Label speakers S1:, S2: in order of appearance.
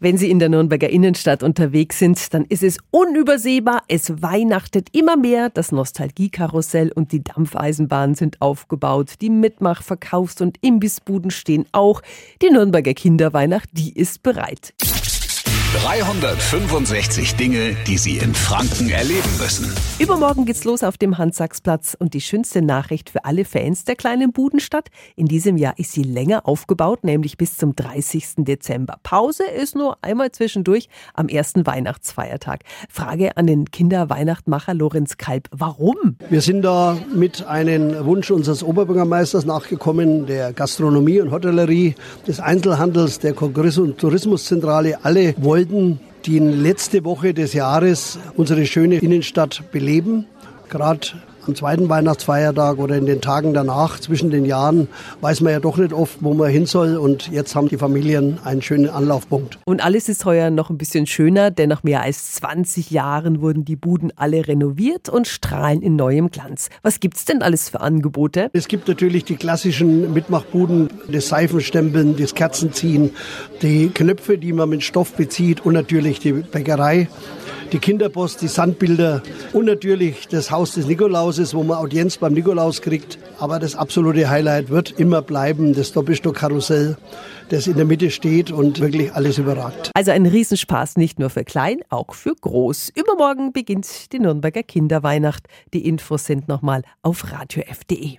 S1: Wenn Sie in der Nürnberger Innenstadt unterwegs sind, dann ist es unübersehbar. Es weihnachtet immer mehr. Das Nostalgiekarussell und die Dampfeisenbahn sind aufgebaut. Die Mitmach-, Verkaufs- und Imbissbuden stehen auch. Die Nürnberger Kinderweihnacht, die ist bereit.
S2: 365 Dinge, die Sie in Franken erleben müssen.
S1: Übermorgen geht's los auf dem Hans-Sachs-Platz und die schönste Nachricht für alle Fans der kleinen Budenstadt. In diesem Jahr ist sie länger aufgebaut, nämlich bis zum 30. Dezember. Pause ist nur einmal zwischendurch am ersten Weihnachtsfeiertag. Frage an den Kinderweihnachtmacher Lorenz Kalb. Warum?
S3: Wir sind da mit einem Wunsch unseres Oberbürgermeisters nachgekommen, der Gastronomie und Hotellerie, des Einzelhandels, der Kongress- und Tourismuszentrale. Alle wollen wollten die letzte Woche des Jahres unsere schöne Innenstadt beleben. Gerade am zweiten Weihnachtsfeiertag oder in den Tagen danach, zwischen den Jahren, weiß man ja doch nicht oft, wo man hin soll. Und jetzt haben die Familien einen schönen Anlaufpunkt.
S1: Und alles ist heuer noch ein bisschen schöner, denn nach mehr als 20 Jahren wurden die Buden alle renoviert und strahlen in neuem Glanz. Was gibt's denn alles für Angebote?
S3: Es gibt natürlich die klassischen Mitmachbuden, das Seifenstempeln, das Kerzenziehen, die Knöpfe, die man mit Stoff bezieht und natürlich die Bäckerei die Kinderpost, die Sandbilder und natürlich das Haus des Nikolauses, wo man Audienz beim Nikolaus kriegt. Aber das absolute Highlight wird immer bleiben, das Doppelstockkarussell, das in der Mitte steht und wirklich alles überragt.
S1: Also ein Riesenspaß, nicht nur für klein, auch für groß. Übermorgen beginnt die Nürnberger Kinderweihnacht. Die Infos sind nochmal auf radiof.de.